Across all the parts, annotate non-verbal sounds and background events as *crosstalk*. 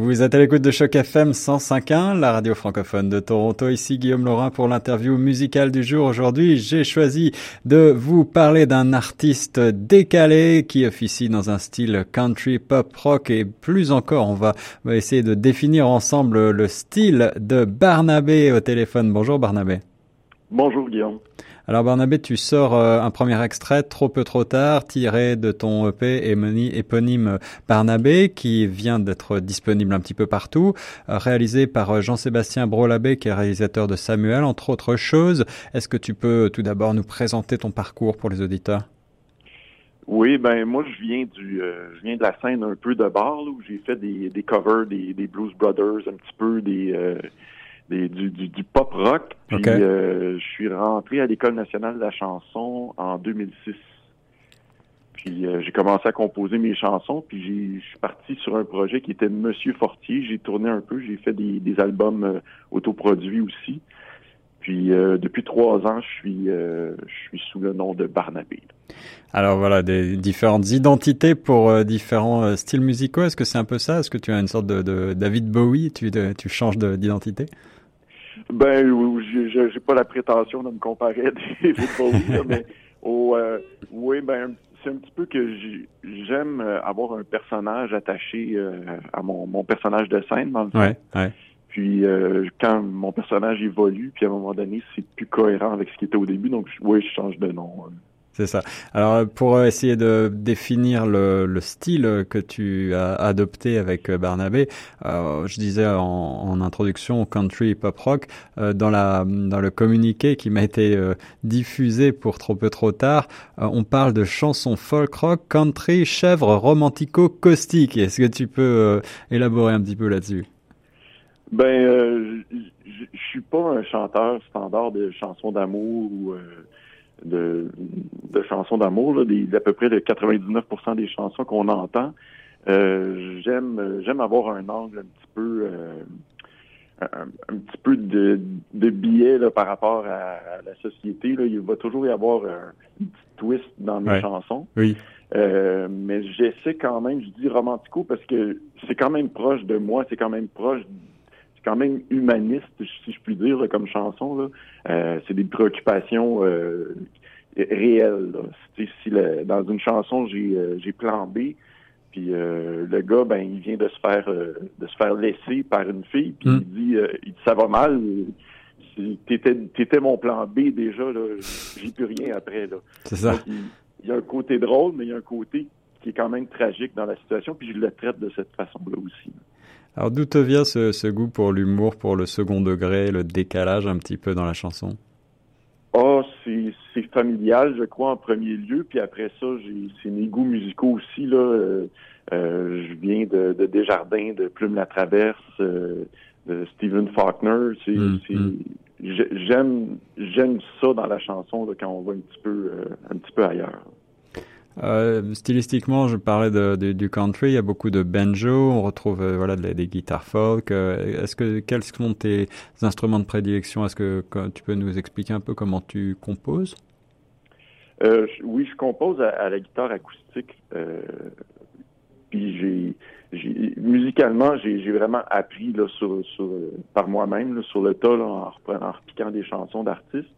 Vous êtes à l'écoute de Choc FM 105.1, la radio francophone de Toronto. Ici Guillaume Laurin pour l'interview musicale du jour. Aujourd'hui, j'ai choisi de vous parler d'un artiste décalé qui officie dans un style country, pop, rock et plus encore, on va, essayer de définir ensemble le style de Barnabé au téléphone. Bonjour Barnabé. Bonjour Guillaume. Alors Barnabé, tu sors euh, un premier extrait, Trop peu trop tard, tiré de ton EP éponyme Barnabé, qui vient d'être disponible un petit peu partout, euh, réalisé par euh, Jean-Sébastien Brolabé, qui est réalisateur de Samuel, entre autres choses. Est-ce que tu peux tout d'abord nous présenter ton parcours pour les auditeurs? Oui, ben moi je viens du je viens de la scène un peu de bar où j'ai fait des, des covers des, des Blues Brothers, un petit peu des du, du, pop rock. Puis euh, je suis rentré à l'École nationale de la chanson en 2006. Puis euh, j'ai commencé à composer mes chansons, puis je suis parti sur un projet qui était Monsieur Fortier. J'ai tourné un peu, j'ai fait des, des albums euh, autoproduits aussi. Puis depuis trois ans, je suis je suis sous le nom de Barnabé. Alors voilà, des différentes identités pour différents styles musicaux. Est-ce que c'est un peu ça? Est-ce que tu as une sorte de, de David Bowie? Tu, tu changes d'identité? Ben, je j'ai pas la prétention de me comparer à *laughs* des Bowie, mais au, euh, oui, ben, c'est un petit peu que j'aime euh, avoir un personnage attaché euh, à mon, mon personnage de scène, dans le ouais, ouais. Puis quand mon personnage évolue, puis à un moment donné, c'est plus cohérent avec ce qui était au début, donc oui, je change de nom. C'est ça. Alors pour essayer de définir le, le, style que tu as adopté avec Barnabé, euh, je disais en, en, introduction country pop rock euh, dans la dans le communiqué qui m'a été euh, diffusé pour trop peu trop tard, euh, on parle de chansons folk rock, country, chèvre, romantico, caustique. Est-ce que tu peux euh, élaborer un petit peu là-dessus? Ben, je suis pas un chanteur standard de chansons d'amour ou de, de chansons d'amour, d'à peu près de 99% des chansons qu'on entend. Euh, j'aime j'aime avoir un angle un petit peu euh, un, petit peu de, de biais là, par rapport à, la société. Là. Il va toujours y avoir un, petit twist dans mes chansons. Oui. Euh, mais j'essaie quand même, je dis romantico parce que c'est quand même proche de moi, c'est quand même proche c'est quand même humaniste, si je puis dire, comme chanson. Là. Euh, c'est des préoccupations euh, réelles. Si dans une chanson, j'ai euh, j'ai plan B, puis le gars, ben, il vient de se faire de se faire laisser par une fille, puis hmm. il dit, il dit ça va mal. T'étais étais mon plan B déjà, là. J'ai plus rien après. Là. C'est ça. il, y a un côté drôle, mais il y a un côté qui est quand même tragique dans la situation, puis je le traite de cette façon-là aussi. Alors d'où te vient ce, ce goût pour l'humour, pour le second degré, le décalage un petit peu dans la chanson? Oh, c'est familial, je crois, en premier lieu. Puis après ça, c'est mes goûts musicaux aussi. Là. Euh, euh, je viens de, de, Desjardins, de Plume la Traverse, euh, de Stephen Faulkner. Mm, mm. j'aime, j'aime ça dans la chanson là, quand on va un petit peu, un petit peu ailleurs. Euh, stylistiquement, je parlais du country. Il y a beaucoup de banjo. On retrouve euh, voilà des, guitares folk. Euh, est-ce que quels sont tes instruments de prédilection? Est-ce que, tu peux nous expliquer un peu comment tu composes? Oui, je compose à, la guitare acoustique. puis musicalement, j'ai, vraiment appris par moi-même sur le tas en, en repiquant des chansons d'artistes.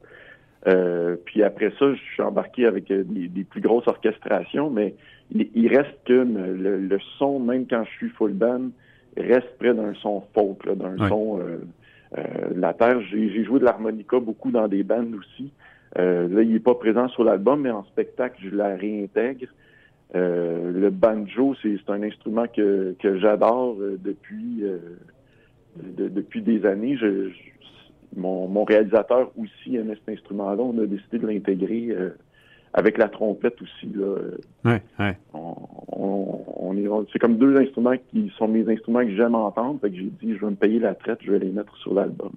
Euh, puis après ça, je suis embarqué avec euh, des, plus grosses orchestrations, mais il, reste que le, son, même quand je suis full band, reste près d'un son folk, d'un son euh, euh, la terre. J'ai joué de l'harmonica beaucoup dans des bands aussi. là, il n'est pas présent sur l'album, mais en spectacle, je la réintègre. le banjo, c'est un instrument que, que j'adore depuis depuis des années. je, mon, mon réalisateur aussi aimait cet instrument-là. On a décidé de l'intégrer euh, avec la trompette aussi. Là. Ouais, ouais. On, on, est, c'est comme deux instruments qui sont mes instruments que j'aime entendre. Fait que j'ai dit, je vais me payer la traite, je vais les mettre sur l'album.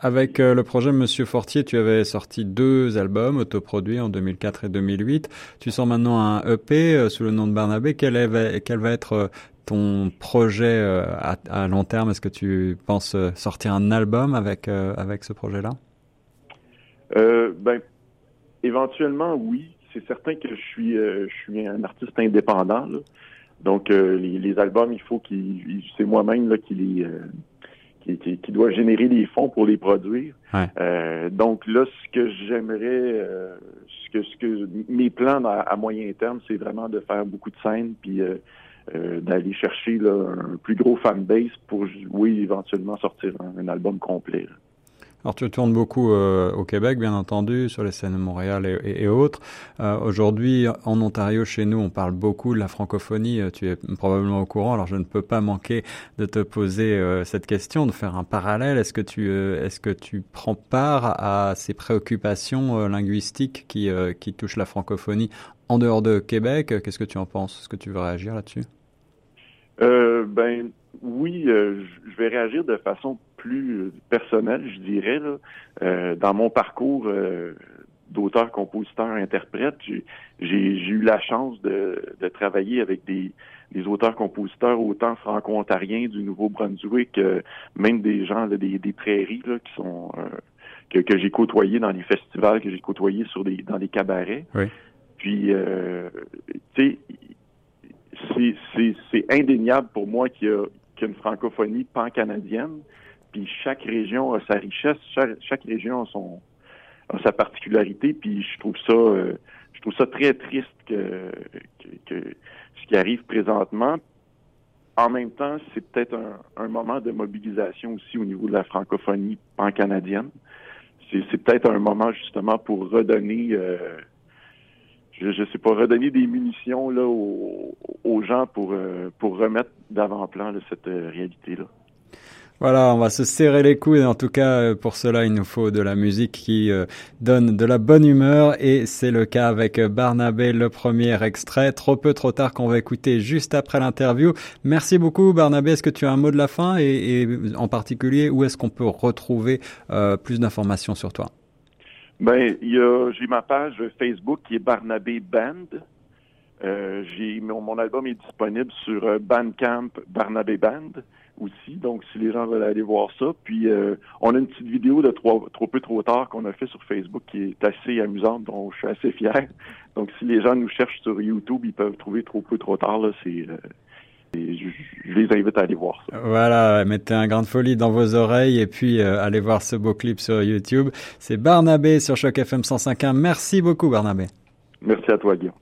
Avec euh, le projet Monsieur Fortier, tu avais sorti deux albums autoproduits en 2004 et 2008. Tu sors maintenant un EP euh, sous le nom de Barnabé. Quel, est, quel va être ton projet euh, à, long terme Est-ce que tu penses euh, sortir un album avec euh, avec ce projet-là? Ben, éventuellement, oui. C'est certain que je suis je suis un artiste indépendant. Donc, les, albums, il faut qu'ils, c'est moi-même qui les qui, qui, doit générer des fonds pour les produire. Euh, donc là, ce que j'aimerais, euh, ce que ce que mes plans à, moyen terme, c'est vraiment de faire beaucoup de scènes, puis euh, d'aller chercher là, un plus gros fanbase pour, oui, éventuellement sortir un, album complet. Alors tu tournes beaucoup euh, au Québec, bien entendu, sur les scènes de Montréal et, autres. Euh, aujourd'hui, en Ontario, chez nous, on parle beaucoup de la francophonie. Euh, tu es probablement au courant. Alors je ne peux pas manquer de te poser cette question, de faire un parallèle. Est-ce que tu est-ce que tu prends part à ces préoccupations linguistiques qui qui touchent la francophonie en dehors de Québec? Qu'est-ce que tu en penses? Est-ce que tu veux réagir là-dessus? Ben oui, je vais réagir de façon plus personnel, je dirais. Là. Euh, dans mon parcours euh, d'auteur, compositeur, interprète, j'ai eu la chance de, de travailler avec des, des auteurs-compositeurs autant franco-ontariens du Nouveau-Brunswick, euh, même des gens des, des, prairies là, qui sont que, que j'ai côtoyé dans les festivals, que j'ai côtoyé sur des dans des cabarets. Oui. Puis, tu sais, c'est indéniable pour moi qu'il y, a une francophonie pan-canadienne puis chaque région a sa richesse, chaque, région a son a sa particularité, puis je trouve ça euh, je trouve ça très triste que, que, ce qui arrive présentement. En même temps, c'est peut-être un, un, moment de mobilisation aussi au niveau de la francophonie pan-canadienne. C'est peut-être un moment justement pour redonner euh, je, je sais pas, redonner des munitions là aux, aux gens pour euh, pour remettre d'avant-plan cette réalité-là. Voilà, on va se serrer les coudes. En tout cas, euh, pour cela, il nous faut de la musique qui euh, donne de la bonne humeur. Et c'est le cas avec Barnabé, le premier extrait. Trop peu, trop tard qu'on va écouter juste après l'interview. Merci beaucoup, Barnabé. Est-ce que tu as un mot de la fin? Et, en particulier, où est-ce qu'on peut retrouver euh, plus d'informations sur toi? Ben, j'ai ma page Facebook qui est Barnabé Band. j'ai mon, mon, album est disponible sur Bandcamp Barnabé Band aussi. Donc, si les gens veulent aller voir ça. Puis, euh, on a une petite vidéo de trop, trop peu trop tard qu'on a fait sur Facebook qui est assez amusante, dont je suis assez fier. Donc, si les gens nous cherchent sur YouTube, ils peuvent trouver trop peu trop tard. Là, c'est euh, je, les invite à aller voir ça. Voilà, mettez un grain de folie dans vos oreilles et puis euh, allez voir ce beau clip sur YouTube. C'est Barnabé sur Choc FM 105.1. Merci beaucoup Barnabé. Merci à toi Guillaume.